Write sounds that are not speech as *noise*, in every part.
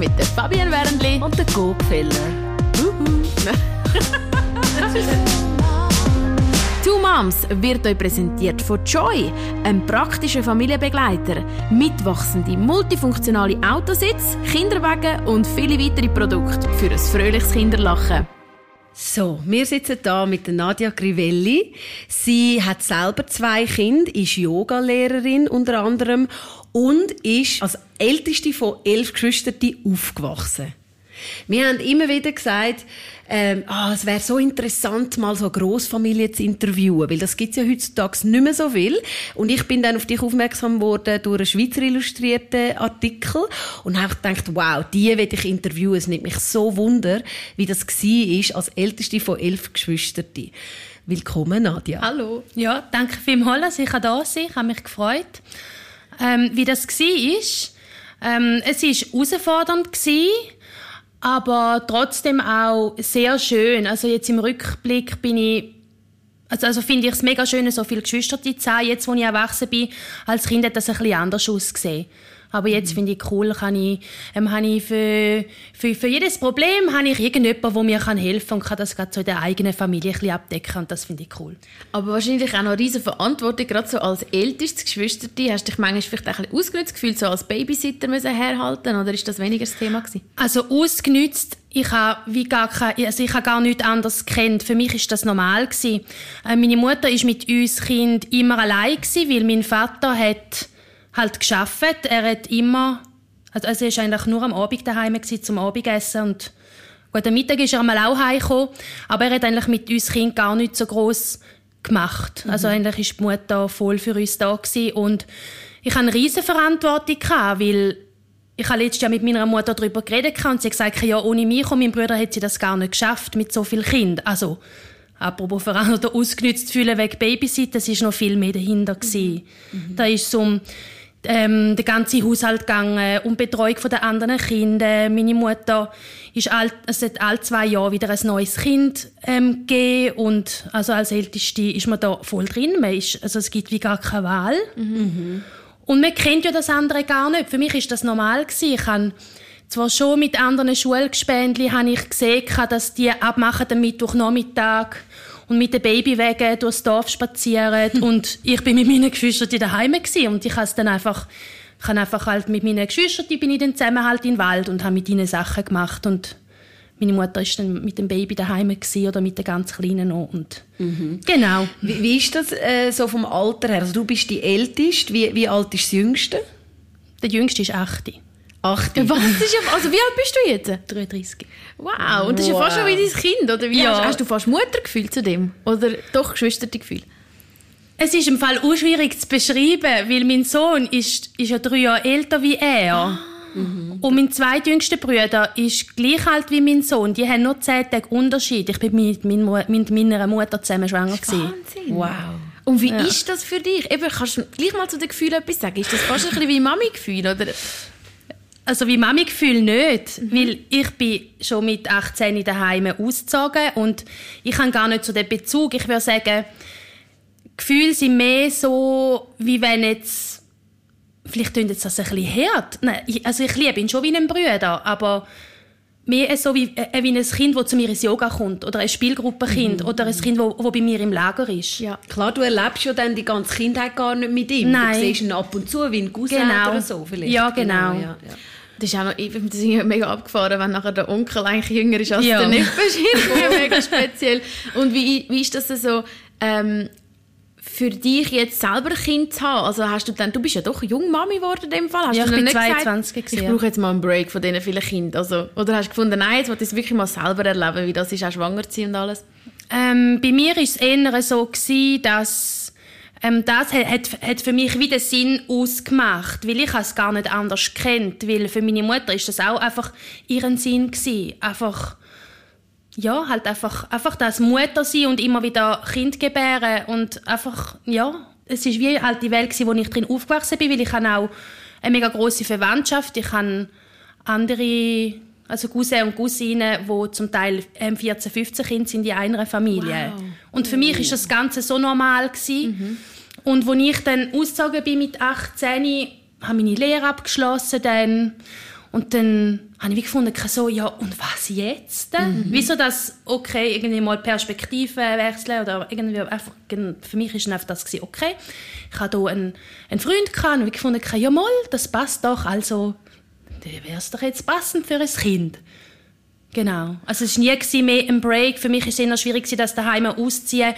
mit der Fabienne Wernli und der Gopfeller. *laughs* Two Moms wird euch präsentiert von Joy, einem praktischen Familienbegleiter. Mitwachsende, multifunktionale Autositz, Kinderwagen und viele weitere Produkte für ein fröhliches Kinderlachen. So, wir sitzen da mit Nadia Grivelli. Sie hat selber zwei Kinder, ist Yogalehrerin unter anderem und ist als älteste von elf Geschwistern aufgewachsen. Wir haben immer wieder gesagt, ähm, ah, es wäre so interessant, mal so eine Grossfamilie zu interviewen, weil das gibt es ja heutzutage nicht mehr so viel. Und ich bin dann auf dich aufmerksam geworden durch einen Schweizer illustrierten Artikel und habe gedacht, wow, die will ich interviewen. Es nimmt mich so wunder, wie das war als älteste von elf Geschwistern. Willkommen, Nadja. Hallo. Ja, danke vielmals, dass ich da sein Ich habe mich gefreut. Ähm, wie das war, ähm, es war herausfordernd, gewesen, aber trotzdem auch sehr schön. Also jetzt im Rückblick bin ich also, also finde ich es mega schön, so viele Geschwister zu haben. Jetzt, wo ich erwachsen bin, als Kind hat das ein bisschen anders ausgesehen. Aber jetzt mhm. finde ich cool, kann ich, ähm, habe ich für, für, für jedes Problem habe ich irgendjemanden, der mir helfen kann und kann das gerade so in der eigenen Familie ein bisschen abdecken und das finde ich cool. Aber wahrscheinlich auch noch eine riesige Verantwortung, gerade so als ältestes Geschwister, hast du dich manchmal vielleicht auch ein bisschen ausgenutzt gefühlt, so als Babysitter müssen herhalten oder ist das weniger das Thema gewesen? Also ausgenutzt ich habe wie gar kein, also ich habe gar nichts anderes kennt. Für mich ist das normal gewesen. Äh, meine Mutter ist mit uns Kind immer allein gewesen, weil mein Vater hat halt geschafft. Er hat immer, also, also er war eigentlich nur am Abend daheim gewesen, zum Abendessen und gut, am Mittag ist er einmal auch heimgekommen, aber er hat eigentlich mit uns Kind gar nicht so groß gemacht. Mhm. Also eigentlich ist die Mutter voll für uns da gewesen. und ich hatte eine riesige Verantwortung, weil ich habe letztes Jahr mit meiner Mutter darüber geredet und sie hat gesagt, ja, ohne mich und meinen Bruder hätte sie das gar nicht geschafft mit so vielen Kindern. Also, apropos Verein oder ausgenützt fühlen wegen Babysit, das ist noch viel mehr dahinter gewesen. Mhm. Da ist so ähm, der ganze Haushalt gegangen und Betreuung der anderen Kinder. Meine Mutter ist all, es hat alle zwei Jahre wieder ein neues Kind ähm, gegeben und also als Älteste ist man da voll drin. Man ist, also es gibt wie gar keine Wahl. Mhm. Und man kennt ja das andere gar nicht. Für mich ist das normal gewesen. Ich habe zwar schon mit anderen Schulgespendli habe ich gesehen, dass die abmachen am Mittwochnachmittag und mit dem Babywagen durchs Dorf spazieren *laughs* und ich bin mit meinen Geschwistern daheim und ich habe dann einfach ich habe einfach halt mit meinen Geschwistern bin ich dann zusammen halt in den Wald und habe mit ihnen Sachen gemacht und meine Mutter ist dann mit dem Baby daheim oder mit den ganz Kleinen noch und mhm. genau. Wie, wie, ist das äh, so vom Alter her? Also du bist die Älteste. Wie, wie alt ist das Jüngste? Der Jüngste ist 8. 8. Was? Ist ja, also wie alt bist du jetzt? 33. Wow, und das ist ja fast schon wie dein Kind, oder wie? Ja. Hast, hast, du fast Muttergefühl zu dem? Oder doch Geschwistergefühl? Es ist im Fall auch schwierig zu beschreiben, weil mein Sohn ist, ist ja drei Jahre älter wie er. Ah. Mhm. Und mein zweitjüngster Bruder ist gleich alt wie mein Sohn. Die haben nur zehn Tage Unterschied. Ich bin mit, mit meiner Mutter zusammen schwanger. Wahnsinn. Wow. Und wie ja. ist das für dich? Eben, kannst du gleich mal zu den Gefühlen etwas sagen? Ist das fast ein bisschen wie Mami-Gefühl? Also wie Mami-Gefühl nicht, mhm. weil ich bin schon mit 18 daheim ausgezogen und ich habe gar nicht so den Bezug. Ich würde sagen, Gefühle sind mehr so, wie wenn jetzt, vielleicht klingt jetzt das ein bisschen hart. Nein, also ich liebe ihn schon wie einen Bruder, aber mehr so wie, äh, wie ein Kind, das zu mir ins Yoga kommt oder ein Spielgruppenkind mhm. oder ein Kind, das bei mir im Lager ist. Ja. Klar, du erlebst ja dann die ganze Kindheit gar nicht mit ihm. Nein. Du siehst ihn ab und zu wie ein Cousin genau. oder so vielleicht. Ja, genau. genau ja, ja. Das ist auch noch, ich finde das mega abgefahren, wenn nachher der Onkel eigentlich jünger ist als ja. der Neffe. ist mega speziell. Und wie, wie ist das so, ähm, für dich jetzt selber ein Kind zu haben? Also hast du dann, du bist ja doch jung Mami geworden in dem Fall. Hast ja, du ich bin 22 gesagt, Ich brauche jetzt mal einen Break von diesen vielen Kindern. Also, oder hast du gefunden, nein, jetzt will ich es wirklich mal selber erleben, wie das ist, auch schwanger zu sein und alles? Ähm, bei mir war es eher so, gewesen, dass ähm, das hat, hat, für mich wieder Sinn ausgemacht, weil ich es gar nicht anders kennt, weil für meine Mutter ist das auch einfach ihren Sinn gewesen. einfach ja halt einfach einfach das Mutter sein und immer wieder Kind gebären und einfach ja es ist wie halt die Welt gewesen, wo ich drin aufgewachsen bin, weil ich habe auch eine mega große Verwandtschaft, ich habe andere also Cousins und Cousinen, die zum Teil 14, 15 Kinder sind in einer Familie. Wow. Und für mich ist das Ganze so normal gewesen. Mhm. Und als ich dann ausgezogen bin mit 18, habe meine Lehre abgeschlossen dann Und dann habe ich wie gefunden, so, ja, und was jetzt? Mhm. Wieso das, okay, irgendwie mal Perspektive wechseln oder irgendwie einfach, für mich ist einfach das gewesen, okay. Ich hatte hier einen, einen Freund gehabt und ich gefunden, ja mal, das passt doch, also, wäre es doch jetzt passend für ein Kind. Genau. Also es war nie mehr ein Break. Für mich war es eher schwierig, das daheim auszuziehen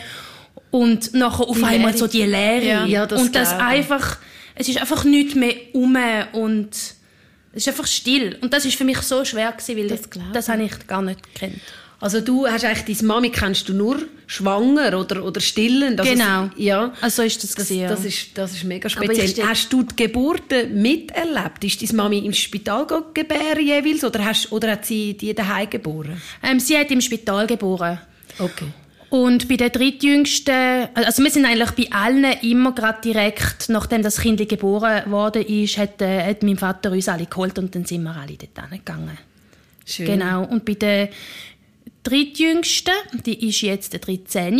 und nachher auf die einmal Lehre. so die Lehre. Ja. Ja, das und das einfach, es ist einfach nichts mehr um und es ist einfach still. Und das ist für mich so schwer gewesen, weil das, das habe ich gar nicht gekannt. Also du hast eigentlich deine Mami kennst du nur schwanger oder, oder stillend. Also genau. Es, ja. Also ist das, das, gewesen, das, ist, das ist mega speziell. Hast du die Geburten miterlebt? Ist deine Mami im Spital gebären jeweils oder, hast, oder hat sie die daheim geboren? Ähm, sie hat im Spital geboren. Okay. Und bei der drittjüngsten, also wir sind eigentlich bei allen immer gerade direkt, nachdem das Kind geboren worden ist, hat, äh, hat mein Vater uns alle geholt und dann sind wir alle dort gegangen. Schön. Genau. Und bei der drittjüngsten, die ist jetzt der 13.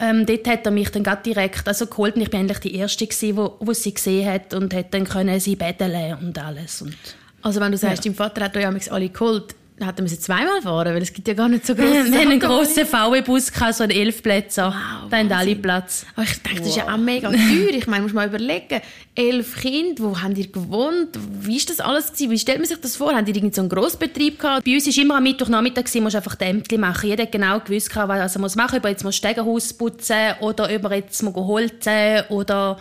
Ähm, dort hat er mich dann gerade direkt also geholt und ich bin eigentlich die Erste gewesen, wo, wo sie gesehen hat und hat dann können sie betteln und alles. Und, also wenn du sagst, ja. dein Vater hat euch alle geholt, hätten wir sie zweimal fahren, weil es gibt ja gar nicht so große Wir haben einen grossen VW-Bus, so einen elf Plätze. Wow, da haben alle Platz. Aber ich denke, wow. das ist ja auch mega teuer. Ich meine, muss mal überlegen, elf Kinder, wo haben ihr gewohnt? Wie ist das alles gewesen? Wie stellt man sich das vor? Haben die irgendeinen so einen Grossbetrieb gehabt? Bei uns war immer am Mittwochnachmittag, gewesen, musst einfach die Ämter machen. Jeder hat genau gewusst, was er muss machen muss. Ob er jetzt das Stegenhaus putzen oder ob er jetzt holzen oder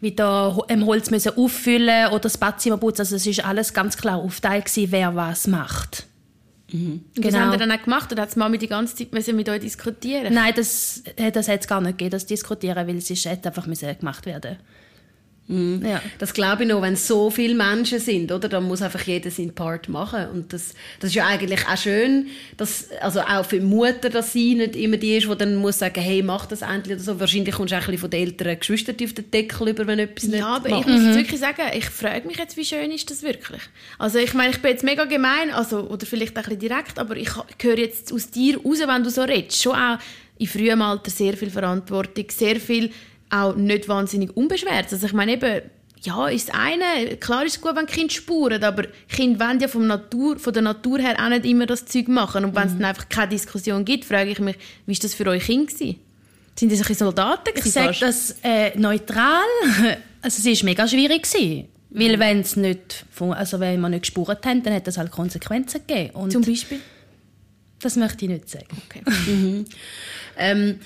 wieder im Holz müssen auffüllen oder das Badzimmer putzen. Also es ist alles ganz klar aufgeteilt, wer was macht. Mhm. Genau. Was haben Sie dann auch gemacht? Oder hat die Mami die ganze Zeit müssen mit euch diskutieren Nein, das, äh, das hat es gar nicht gegeben, das Diskutieren, weil es ist einfach müssen gemacht werden Mhm. Ja. Das glaube ich noch, wenn so viele Menschen sind, oder? Dann muss einfach jeder seinen Part machen. Und das, das ist ja eigentlich auch schön, dass, also auch für die Mutter, dass sie nicht immer die ist, die dann muss sagen, hey, mach das endlich oder so. Wahrscheinlich kommst du auch ein bisschen von den älteren Geschwistern auf den Deckel über, wenn etwas ja, nicht Ja, aber macht. ich muss mhm. wirklich sagen, ich frage mich jetzt, wie schön ist das wirklich? Also ich meine, ich bin jetzt mega gemein, also, oder vielleicht auch ein bisschen direkt, aber ich höre jetzt aus dir raus, wenn du so redest, schon auch in frühem Alter sehr viel Verantwortung, sehr viel auch nicht wahnsinnig unbeschwert. Also ich meine eben, ja, ist das eine, klar ist es gut, wenn Kinder spuren, aber Kinder wollen ja vom Natur, von der Natur her auch nicht immer das Zeug machen. Und wenn es mhm. dann einfach keine Diskussion gibt, frage ich mich, wie war das für euch Kind gewesen? Sind das ein Soldaten Ich sage das äh, neutral. *laughs* Also es war mega schwierig. Gewesen. Weil mhm. wenn es nicht, also wenn wir nicht gespurt haben, dann hat das halt Konsequenzen gegeben. Und Zum Beispiel? Das möchte ich nicht sagen. Okay. *laughs* mhm. ähm,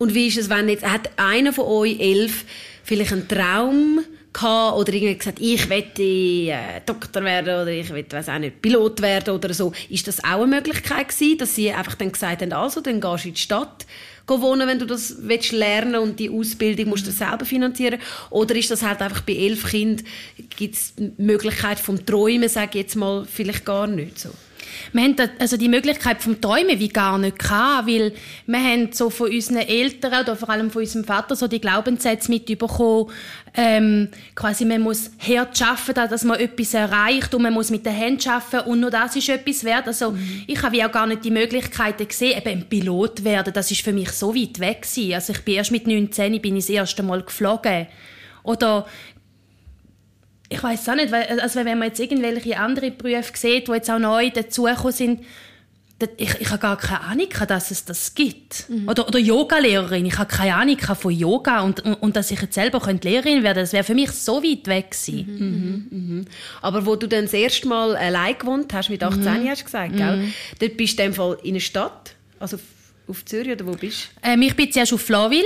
und wie ist es, wenn jetzt, hat einer von euch elf vielleicht einen Traum gehabt oder irgendwie gesagt, ich möchte äh, Doktor werden oder ich will, weiß auch nicht, Pilot werden oder so. Ist das auch eine Möglichkeit gewesen, dass sie einfach dann gesagt haben, also, dann gehst du in die Stadt wohnen, wenn du das willst lernen und die Ausbildung musst du selber finanzieren? Oder ist das halt einfach bei elf Kindern, gibt es die Möglichkeit vom Träumen, sage ich jetzt mal, vielleicht gar nicht so? Wir haben also die Möglichkeit vom Träumen wie gar nicht gehabt, weil wir haben so von unseren Eltern oder vor allem von unserem Vater so die Glaubenssätze mitbekommen, ähm, quasi man muss hart arbeiten, dass man etwas erreicht und man muss mit den Händen arbeiten und nur das ist etwas wert. Also mhm. ich habe auch gar nicht die Möglichkeiten gesehen, eben ein Pilot werden, das ist für mich so weit weg gewesen. Also ich bin erst mit 19 bin ich das erste Mal geflogen. Oder ich weiß auch nicht, weil, also wenn man jetzt irgendwelche andere Berufe sieht, die jetzt auch neu dazugekommen sind, ich, ich habe gar keine Ahnung, dass es das gibt. Mhm. Oder, oder Yoga-Lehrerin. Ich habe keine Ahnung von Yoga und, und, und dass ich jetzt selber Lehrerin werden das wäre für mich so weit weg gewesen. Mhm. Mhm. mhm. Aber wo du dann das erste Mal allein gewohnt hast, mit 18 mhm. hast du gesagt, gell? Mhm. dort bist du in dem Fall in einer Stadt, also auf Zürich oder wo bist du? Ähm, ich bin zuerst auf Flawil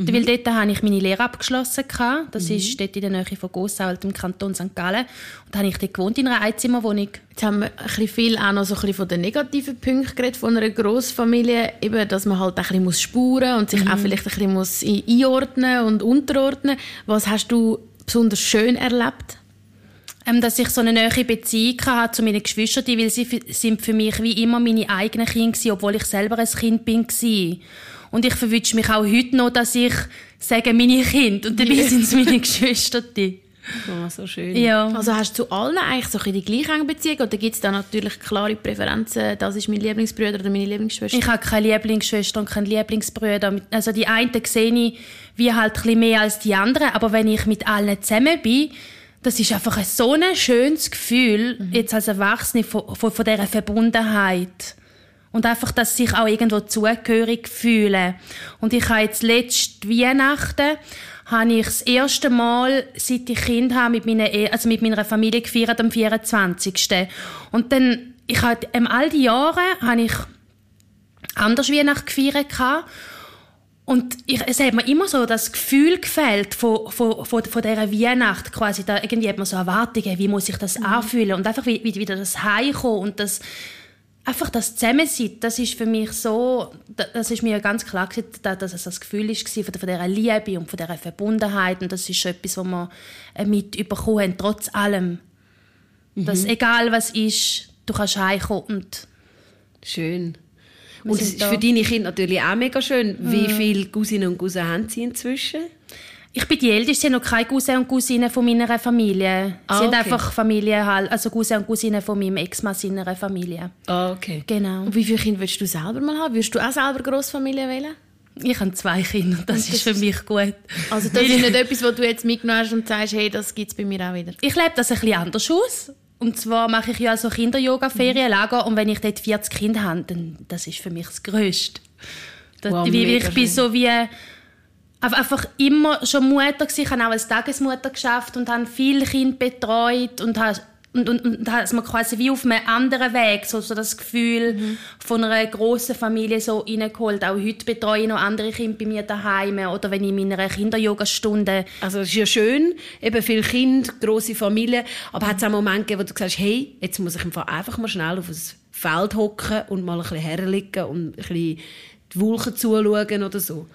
Mhm. Weil dort habe ich meine Lehre abgeschlossen. Das mhm. ist dort in der Nähe von Gossau, im Kanton St. Gallen. Und da habe ich dort gewohnt in einer Einzimmerwohnung. Jetzt haben wir ein bisschen viel auch noch so ein bisschen von den negativen Punkten geredet, von einer Grossfamilie. Eben, dass man halt ein bisschen muss spuren und sich mhm. auch vielleicht ein bisschen muss einordnen und unterordnen. Was hast du besonders schön erlebt? Ähm, dass ich so eine neue Beziehung hatte zu meinen Geschwistern, weil sie sind für mich wie immer meine eigenen Kinder waren, obwohl ich selber ein Kind bin. Und ich verwünsche mich auch heute noch, dass ich sage, meine Kinder. Und dabei sind es meine *laughs* Geschwister. Oh, so schön. Ja. Also hast du zu allen eigentlich so die gleiche enge Beziehung oder gibt es da natürlich klare Präferenzen, das ist mein Lieblingsbruder oder meine Lieblingsschwester? Ich habe keine Lieblingsschwester und keinen Lieblingsbrüder. Also die einen sehe ich wie halt ein mehr als die anderen, aber wenn ich mit allen zusammen bin, das ist einfach ein so ein schönes Gefühl, mhm. jetzt als Erwachsene, von, von, von dieser Verbundenheit. Und einfach, dass sich auch irgendwo zugehörig fühlen. Und ich habe jetzt letzte Weihnachten, habe ich das erste Mal, seit ich Kind habe, mit meiner, e also mit meiner Familie gefeiert am 24. Und dann, ich habe, ähm, all die Jahre habe ich anders Weihnachten gefeiert und ich, es hat mir immer so das Gefühl gefällt von, von, von, von dieser Weihnacht quasi. Da irgendwie hat man so Erwartungen, wie muss ich das mhm. anfühlen und einfach wie, wie wieder das Heimkommen und das einfach das Zusammensein, das ist für mich so, das ist mir ganz klar dass es das Gefühl ist von, dieser Liebe und von dieser Verbundenheit und das ist etwas, was wir äh, mitbekommen haben, trotz allem. Mhm. Dass egal was ist, du kannst heimkommen und Schön. Und es ist für deine Kinder natürlich auch mega schön. Mhm. Wie viele Cousinen und Cousinen haben sie inzwischen? Ich bin die Älteste, sie haben noch keine Cousinen und Cousinen von meiner Familie. Ah, sie okay. sind einfach Familie, halt, also Cousinen und Cousinen von meinem Ex-Mann seiner Familie. Ah, okay. Genau. Und wie viele Kinder willst du selber mal haben? Würdest du auch selber Großfamilie wählen? Ich habe zwei Kinder das, das ist für mich gut. Also das ist *laughs* nicht etwas, was du jetzt mitgenommen hast und sagst, hey, das gibt es bei mir auch wieder? Ich lebe das ein bisschen anders aus. Und zwar mache ich ja so Kinder-Yoga-Ferienlager und wenn ich dort 40 Kinder habe, dann das ist für mich das Größte. Das, wow, wie, ich bin so wie einfach immer schon Mutter gewesen. Ich habe auch als Tagesmutter geschafft und habe viele Kinder betreut und habe und, und, und da ist man quasi wie auf einem anderen Weg so, so das Gefühl mhm. von einer großen Familie so reingeholt. Auch heute betreue ich noch andere Kinder bei mir daheim oder wenn ich in meiner Kinderyogastunde. Also es ist ja schön, eben viele Kinder, große Familie, aber hat es auch Momente gegeben, wo du sagst, hey, jetzt muss ich einfach mal schnell auf das Feld hocken und mal ein bisschen herliegen und ein bisschen die Wolken zuschauen oder so?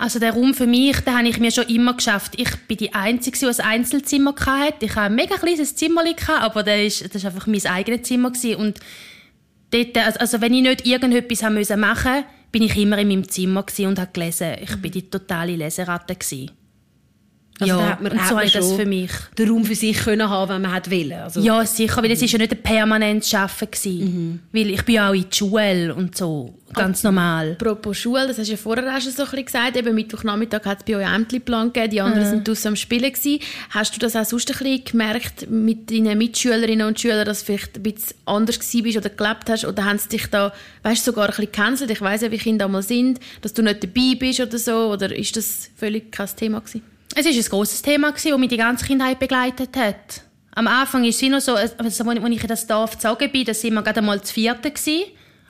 Also der Raum für mich, den habe ich mir schon immer geschafft. Ich bin die Einzige, die ein Einzelzimmer hatte. Ich hatte ein mega kleines Zimmer, aber das war einfach mein eigenes Zimmer. Und dort, also, also wenn ich nicht irgendetwas machen musste, bin ich immer in meinem Zimmer und habe gelesen. Ich war die totale Leseratte. Gewesen. Also ja, hat man, und so hat das für mich. Den Raum für sich können haben, wenn man hat wollen. Also, ja, sicher, weil es ist ja nicht ein permanentes Arbeiten mhm. Weil ich bin ja auch in der Schule und so, ganz normal. Apropos Schule, das hast du ja vorher auch schon so ein bisschen gesagt, eben Mittwochnachmittag hat es bei euch Ämterplan gegeben, die anderen mhm. sind draussen am Spielen gewesen. Hast du das auch sonst ein bisschen gemerkt mit deinen Mitschülerinnen und Schülern, dass du vielleicht ein bisschen anders bist oder gelebt hast oder haben sie dich da, weißt sogar ein bisschen gecancelt? Ich weiss ja, wie Kinder einmal sind, dass du nicht dabei bist oder so, oder ist das völlig kein Thema gewesen? Es war ein grosses Thema, das mich die ganze Kindheit begleitet hat. Am Anfang ist es noch so, also, als ich in das Dorf gezogen bin, da waren wir gerade einmal zu vierten.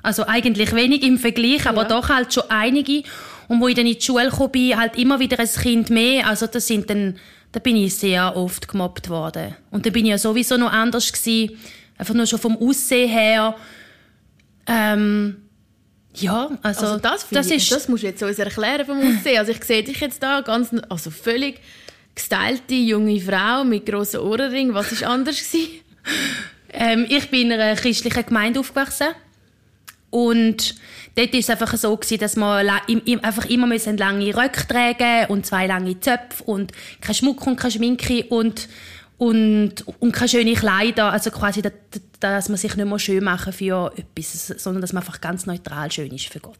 Also eigentlich wenig im Vergleich, aber ja. doch halt schon einige. Und wo ich dann in die Schule kam, bin, halt immer wieder ein Kind mehr. Also das sind dann, da bin ich sehr oft gemobbt worden. Und da bin ich ja sowieso noch anders gewesen. Einfach nur schon vom Aussehen her. Ähm, ja, also, also das, das, ist, das musst du jetzt uns erklären vom Aussehen. Also ich sehe dich jetzt da ganz, also völlig gestylte junge Frau mit grossen Ohrenringen. Was war anders ähm, ich bin in einer christlichen Gemeinde aufgewachsen und dort war es einfach so gewesen, dass wir einfach immer müssen lange Röcke tragen und zwei lange Zöpfe und kein Schmuck und keine Schminke und und, und keine schönen Kleider, also quasi, dass, man sich nicht mehr schön machen für etwas, sondern dass man einfach ganz neutral schön ist für Gott.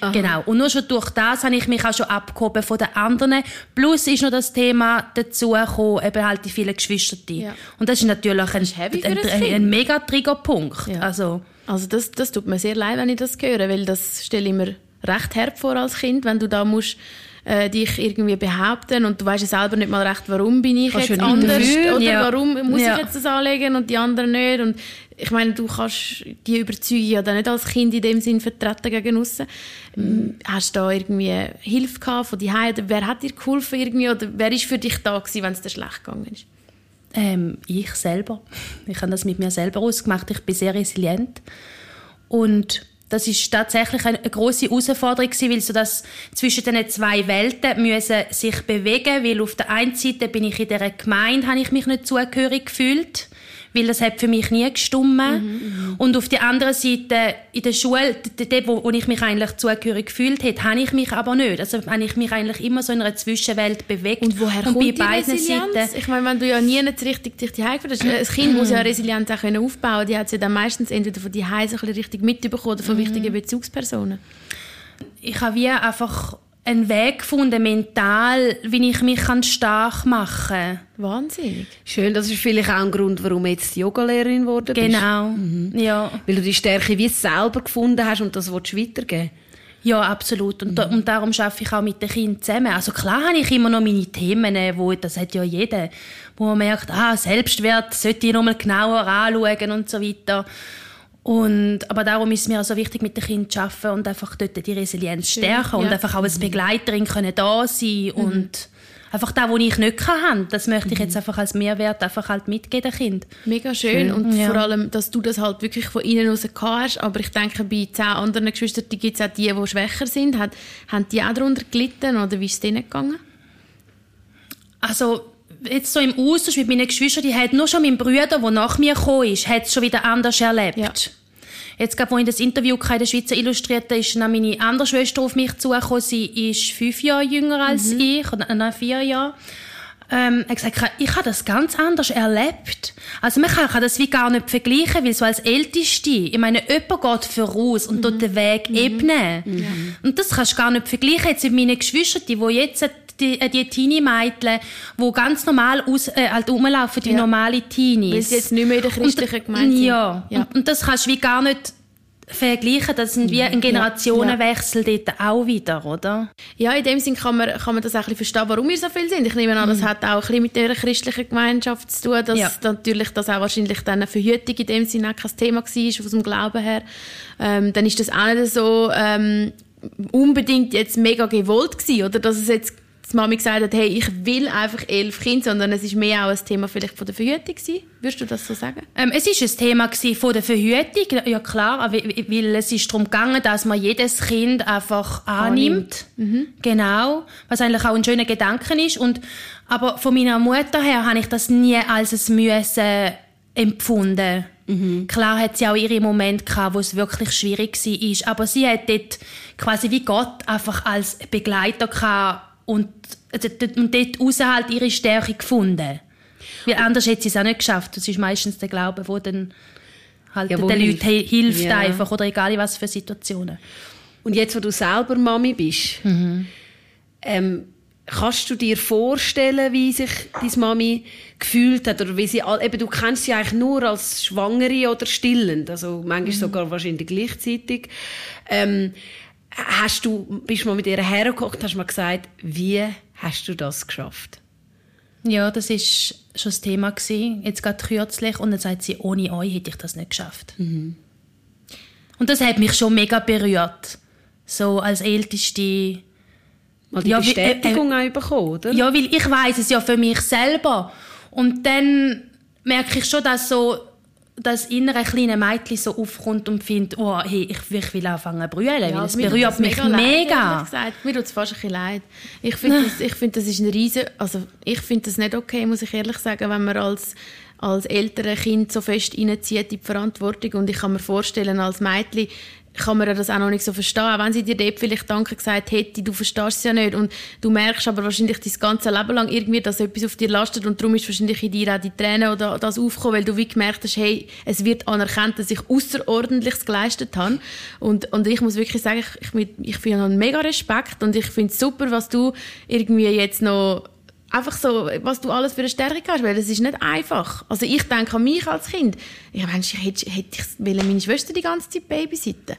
Aha. Genau. Und nur schon durch das habe ich mich auch schon abgehoben von den anderen. Plus ist noch das Thema dazu gekommen, eben halt die vielen Geschwister. Ja. Und das ist natürlich ein, ein, ein, ein mega Triggerpunkt. Ja. Also, also das, das tut mir sehr leid, wenn ich das höre, weil das stelle ich mir recht herb vor als Kind, wenn du da musst äh, dich irgendwie behaupten und du weißt ja selber nicht mal recht, warum bin ich kannst jetzt anders dafür? oder ja. warum muss ja. ich jetzt das anlegen und die anderen nicht und ich meine, du kannst die Überzeugung ja dann nicht als Kind in dem Sinn vertreten gegen aussen. Mhm. Hast du da irgendwie Hilfe gehabt von die Heide? Wer hat dir geholfen irgendwie oder wer ist für dich da gewesen, wenn es dir schlecht gegangen ist? Ähm, ich selber. Ich habe das mit mir selber ausgemacht. Ich bin sehr resilient und das ist tatsächlich eine große Herausforderung gewesen, weil so das zwischen den zwei Welten müssen sich bewegen, weil auf der einen Seite bin ich in der Gemeinde, habe ich mich nicht zugehörig gefühlt weil das hat für mich nie gestummen. Mhm, mhm, und auf der anderen Seite, in der Schule, dort, wo, wo ich mich eigentlich zugehörig gefühlt habe, habe ich mich aber nicht. Also habe ich mich eigentlich immer so in einer Zwischenwelt bewegt. Und woher und kommt bei beiden Resilienz? Seiten. Ich meine, wenn du ja nie nicht richtig dich die Hause ein Kind muss ja Resilienz auch können aufbauen Die hat sie ja dann meistens entweder von die Hause richtig mitbekommen oder von mhm. wichtigen Bezugspersonen. Ich habe wie einfach einen Weg gefunden, mental, wie ich mich stark machen kann. Wahnsinnig. Schön, das ist vielleicht auch ein Grund, warum du jetzt Yogalehrerin geworden bist. Genau, mhm. ja. Weil du die Stärke wie selber gefunden hast und das willst du weitergeben ja, absolut. Und, mhm. und darum arbeite ich auch mit den Kindern zusammen. Also klar habe ich immer noch meine Themen, wo, das hat ja jeder, wo man merkt, ah, Selbstwert sollte ich noch mal genauer anschauen und so weiter. Und, aber darum ist es mir auch so wichtig, mit den Kindern zu arbeiten und einfach dort die Resilienz stärken ja. und einfach auch als Begleiterin können da sein mhm. und einfach das, was ich nicht kann, das möchte ich jetzt mhm. einfach als Mehrwert einfach halt mitgeben Kind. Mega schön, schön. und ja. vor allem, dass du das halt wirklich von innen aus hast, aber ich denke, bei zehn anderen Geschwistern gibt es auch die, die schwächer sind. Hat, haben die auch darunter gelitten oder wie ist es denen gegangen? Also jetzt so im Austausch mit meinen Geschwistern, die hat nur schon mein Bruder, der nach mir gekommen ist, hat es schon wieder anders erlebt. Ja. Jetzt gerade, als ich das Interview in der Schweizer Illustrierte, ist dann meine andere Schwester auf mich zugekommen. Sie ist fünf Jahre jünger als mhm. ich, oder nein, vier Jahre. Ähm, er hat gesagt, ich habe das ganz anders erlebt. Also man kann, kann das wie gar nicht vergleichen, weil so als Älteste, ich meine, jemand geht voraus und mhm. dort den Weg mhm. ebnen. Mhm. Und das kannst du gar nicht vergleichen jetzt mit meinen Geschwistern, die jetzt die, äh, die Teenie-Mädchen, die ganz normal aus, äh, halt rumlaufen, wie ja. normale Teenies. Weil sie jetzt nicht mehr in der christlichen Gemeinde sind. Ja, ja. Und, und, das kannst du wie gar nicht vergleichen. Das sind wie ein Generationenwechsel ja. dort auch wieder, oder? Ja, in dem Sinn kann man, kann man das auch ein bisschen verstehen, warum wir so viel sind. Ich nehme an, das mhm. hat auch ein bisschen mit der christlichen Gemeinschaft zu tun, dass ja. natürlich das auch wahrscheinlich dann eine Verhütung in dem Sinne auch kein Thema war, aus dem Glauben her. Ähm, dann ist das auch nicht so ähm, unbedingt jetzt mega gewollt gewesen, oder dass es jetzt die Mami gesagt hat, hey, ich will einfach elf Kinder, sondern es ist mehr auch ein Thema vielleicht von der Verhütung gewesen. Würdest du das so sagen? Ähm, es ist ein Thema von der Verhütung, ja klar, weil es ist darum gegangen, dass man jedes Kind einfach annimmt. Mhm. Genau, was eigentlich auch ein schöner Gedanke ist. Und, aber von meiner Mutter her habe ich das nie als ein Müssen empfunden. Mhm. Klar hat sie auch ihre Momente gehabt, wo es wirklich schwierig war, aber sie hat dort quasi wie Gott einfach als Begleiter gehabt und, und dort raus halt ihre Stärke gefunden. Weil anders hätte sie es auch nicht geschafft. Das ist meistens der Glaube, der dann halt ja, den Leuten hilft, hilft ja. einfach, oder egal in was für Situationen. Und jetzt, wo du selber Mami bist, mhm. ähm, kannst du dir vorstellen, wie sich deine Mami gefühlt hat? Oder wie sie, eben, du kennst sie eigentlich nur als Schwangere oder stillend, also manchmal mhm. sogar wahrscheinlich gleichzeitig. Ähm, hast du, bist du mal mit ihr hergekocht, hast mal gesagt, wie hast du das geschafft? Ja, das ist schon das Thema gewesen, jetzt gerade kürzlich und dann sagt sie, ohne euch hätte ich das nicht geschafft. Mhm. Und das hat mich schon mega berührt, so als älteste Mal die ja, Bestätigung äh, äh, bekommen, oder? Ja, weil ich weiß es ja für mich selber und dann merke ich schon, dass so das innere kleine Mädchen so aufkommt und findet, oh, hey, ich, ich will anfangen zu brüllen, ja, weil es berührt mich mega. mega. Gesagt, mir tut es fast ein bisschen leid. Ich finde, das, find, das ist ein riesen, also ich finde das nicht okay, muss ich ehrlich sagen, wenn man als als ältere Kind so fest reinzieht in die Verantwortung und ich kann mir vorstellen, als Mädchen kann man das auch noch nicht so verstehen. Auch wenn sie dir dort vielleicht Danke gesagt hätte, du verstehst es ja nicht. Und du merkst aber wahrscheinlich dein ganze Leben lang irgendwie, dass etwas auf dir lastet und darum ist wahrscheinlich in dir auch die Tränen oder das aufgekommen, weil du wie gemerkt hast, hey, es wird anerkannt, dass ich Außerordentliches geleistet habe. Und, und ich muss wirklich sagen, ich, ich, ich finde mega Respekt und ich finde es super, was du irgendwie jetzt noch einfach so, was du alles für eine Stärke hast, weil das ist nicht einfach. Also ich denke an mich als Kind. Meine, ich hätte, hätte ich meine Schwester die ganze Zeit babysitten.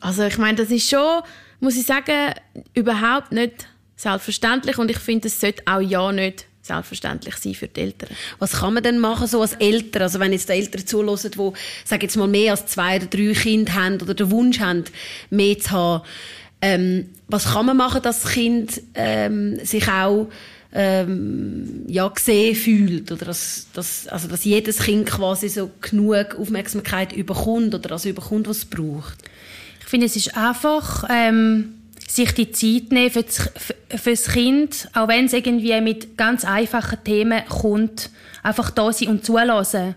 Also ich meine, das ist schon, muss ich sagen, überhaupt nicht selbstverständlich und ich finde, es sollte auch ja nicht selbstverständlich sein für die Eltern. Was kann man denn machen so als Eltern? Also wenn jetzt die Eltern zulassen, die, sag jetzt mal, mehr als zwei oder drei Kinder haben oder den Wunsch haben, mehr zu haben, ähm, was kann man machen, dass das Kind ähm, sich auch ähm, ja, gesehen fühlt oder dass, dass, also dass jedes Kind quasi so genug Aufmerksamkeit überkommt oder also überkommt, was es braucht. Ich finde, es ist einfach ähm, sich die Zeit nehmen für das, für das Kind, auch wenn es irgendwie mit ganz einfachen Themen kommt, einfach da sein und zulassen.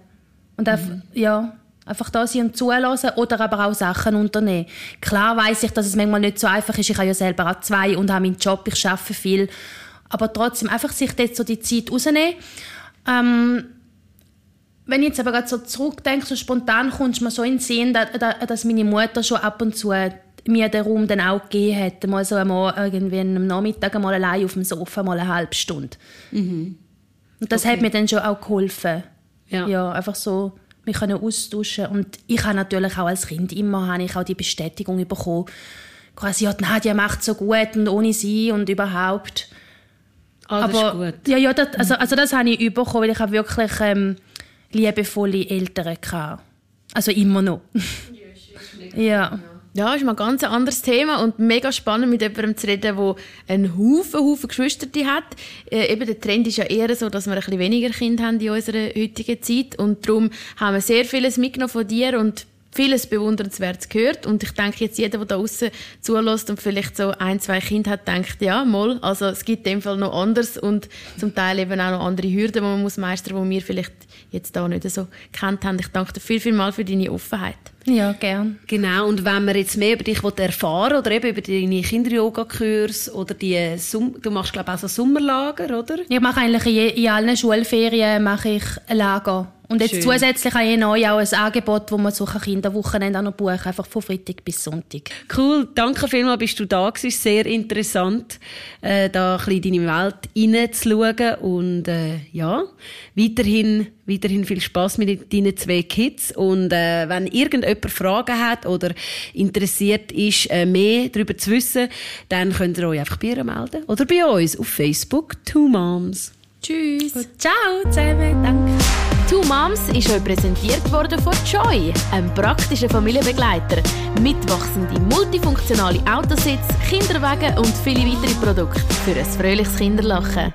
Und einfach, mhm. ja, einfach da sein und zulassen oder aber auch Sachen unternehmen. Klar weiß ich, dass es manchmal nicht so einfach ist. Ich habe ja selber auch zwei und habe meinen Job, ich arbeite viel aber trotzdem einfach sich dort so die Zeit rausnehmen. Ähm, wenn ich jetzt aber gerade so zurückdenke, so spontan kommst du mir so in den Sinn, dass, dass meine Mutter schon ab und zu mir den Raum dann auch gegeben hat, mal so einmal irgendwie am Nachmittag mal allein auf dem Sofa mal eine halbe Stunde. Mhm. Und das okay. hat mir dann schon auch geholfen. Ja, ja einfach so mich können austauschen und ich habe natürlich auch als Kind immer habe ich auch die Bestätigung bekommen, quasi ja Nadja macht so gut und ohne sie und überhaupt. Ah, das Aber, ist gut. Ja, ja, das, also, also das habe ich bekommen, weil ich habe wirklich ähm, liebevolle Eltern hatte. Also immer noch. *laughs* ja. Ja, ist mal ein ganz anderes Thema und mega spannend mit jemandem zu reden, der einen Haufen, Haufen Geschwister hat. Äh, eben der Trend ist ja eher so, dass wir ein bisschen weniger Kinder haben in unserer heutigen Zeit und darum haben wir sehr vieles mitgenommen von dir und vieles Bewundernswertes gehört und ich denke jetzt jeder, der da außen zulässt und vielleicht so ein, zwei Kinder hat, denkt, ja, mal, also es gibt in dem Fall noch anders und zum Teil eben auch noch andere Hürden, die man muss meistern, die wir vielleicht jetzt da nicht so kennt haben. Ich danke dir viel, viel mal für deine Offenheit. Ja, gern. Genau, und wenn man jetzt mehr über dich erfahren oder eben über deine Kinder-Yoga-Kurs oder die, Sum du machst glaube ich auch so Sommerlager, oder? Ich mache eigentlich in, in allen Schulferien mache ich ein Lager und jetzt Schön. zusätzlich habe ich neu auch ein Angebot, wo man so Kinderwochenende noch buchen einfach von Freitag bis Sonntag. Cool, danke vielmals, bist du da gewesen. Sehr interessant, äh, da ein bisschen in deine Welt hineinzuschauen und äh, ja, weiterhin, weiterhin viel Spaß mit deinen zwei Kids und äh, wenn irgendjemand Fragen hat oder interessiert ist, äh, mehr darüber zu wissen, dann könnt ihr euch einfach bei ihr melden oder bei uns auf Facebook Two Moms. Tschüss. Gut, ciao zusammen, danke. Two Moms ist euch präsentiert worden von Joy, einem praktischen Familienbegleiter. Mitwachsende, multifunktionale Autositz, Kinderwagen und viele weitere Produkte für ein fröhliches Kinderlachen.